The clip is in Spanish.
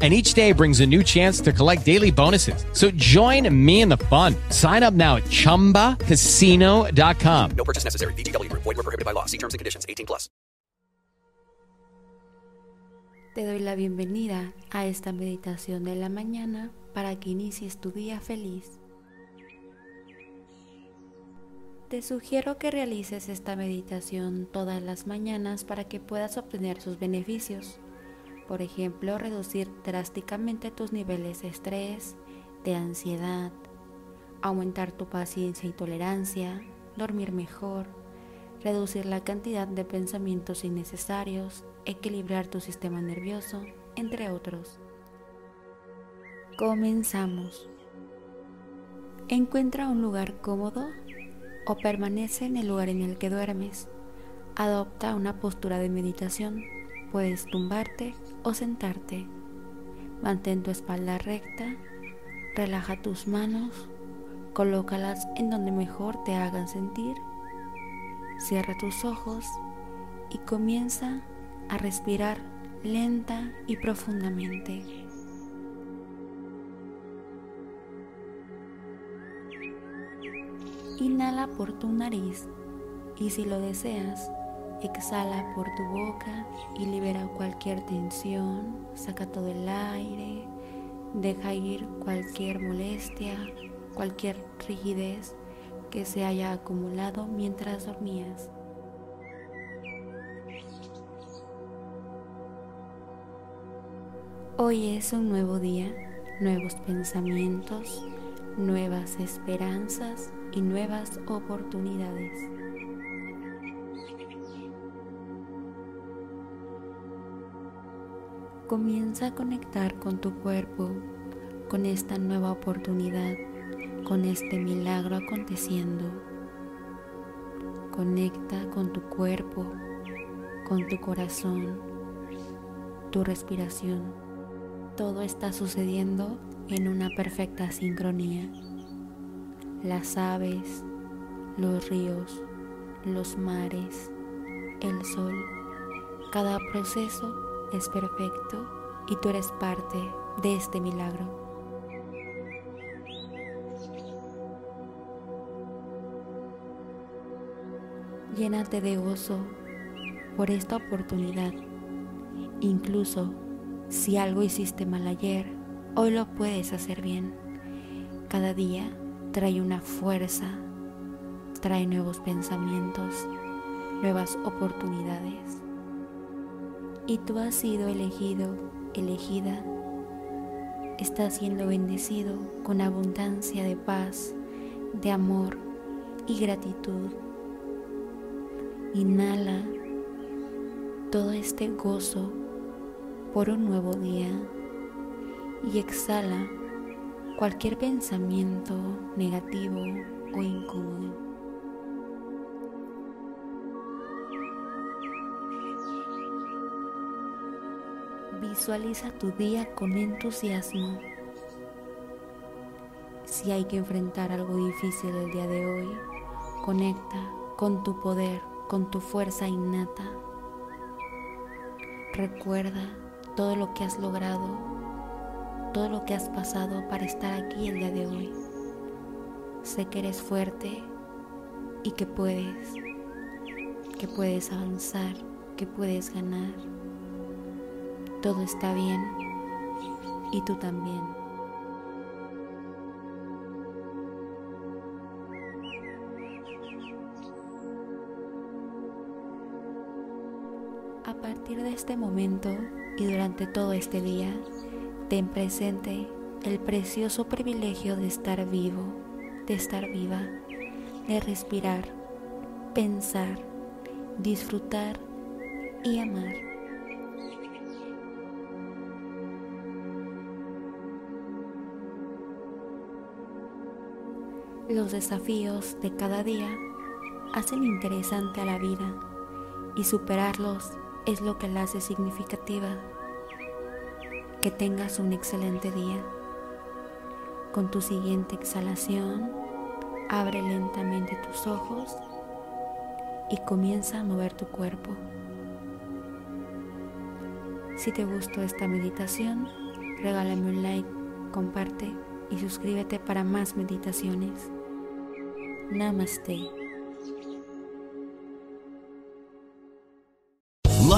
and each day brings a new chance to collect daily bonuses. So join me in the fun. Sign up now at ChumbaCasino.com. No purchase necessary. VGW. Void were prohibited by law. See terms and conditions. 18 plus. Te doy la bienvenida a esta meditación de la mañana para que inicies tu día feliz. Te sugiero que realices esta meditación todas las mañanas para que puedas obtener sus beneficios. Por ejemplo, reducir drásticamente tus niveles de estrés, de ansiedad, aumentar tu paciencia y tolerancia, dormir mejor, reducir la cantidad de pensamientos innecesarios, equilibrar tu sistema nervioso, entre otros. Comenzamos. Encuentra un lugar cómodo o permanece en el lugar en el que duermes. Adopta una postura de meditación. Puedes tumbarte o sentarte. Mantén tu espalda recta. Relaja tus manos. Colócalas en donde mejor te hagan sentir. Cierra tus ojos y comienza a respirar lenta y profundamente. Inhala por tu nariz y si lo deseas, exhala por tu boca y libera cualquier tensión, saca todo el aire, deja ir cualquier molestia, cualquier rigidez que se haya acumulado mientras dormías. Hoy es un nuevo día, nuevos pensamientos, nuevas esperanzas y nuevas oportunidades. Comienza a conectar con tu cuerpo, con esta nueva oportunidad, con este milagro aconteciendo. Conecta con tu cuerpo, con tu corazón, tu respiración. Todo está sucediendo en una perfecta sincronía. Las aves, los ríos, los mares, el sol, cada proceso es perfecto y tú eres parte de este milagro. Llénate de gozo por esta oportunidad. Incluso si algo hiciste mal ayer, hoy lo puedes hacer bien. Cada día trae una fuerza, trae nuevos pensamientos, nuevas oportunidades. Y tú has sido elegido, elegida. Estás siendo bendecido con abundancia de paz, de amor y gratitud. Inhala todo este gozo por un nuevo día y exhala cualquier pensamiento negativo o incómodo. Visualiza tu día con entusiasmo. Si hay que enfrentar algo difícil el día de hoy, conecta con tu poder, con tu fuerza innata. Recuerda todo lo que has logrado, todo lo que has pasado para estar aquí el día de hoy. Sé que eres fuerte y que puedes, que puedes avanzar, que puedes ganar. Todo está bien y tú también. A partir de este momento y durante todo este día, ten presente el precioso privilegio de estar vivo, de estar viva, de respirar, pensar, disfrutar y amar. Los desafíos de cada día hacen interesante a la vida y superarlos es lo que la hace significativa. Que tengas un excelente día. Con tu siguiente exhalación, abre lentamente tus ojos y comienza a mover tu cuerpo. Si te gustó esta meditación, regálame un like, comparte y suscríbete para más meditaciones. Namaste.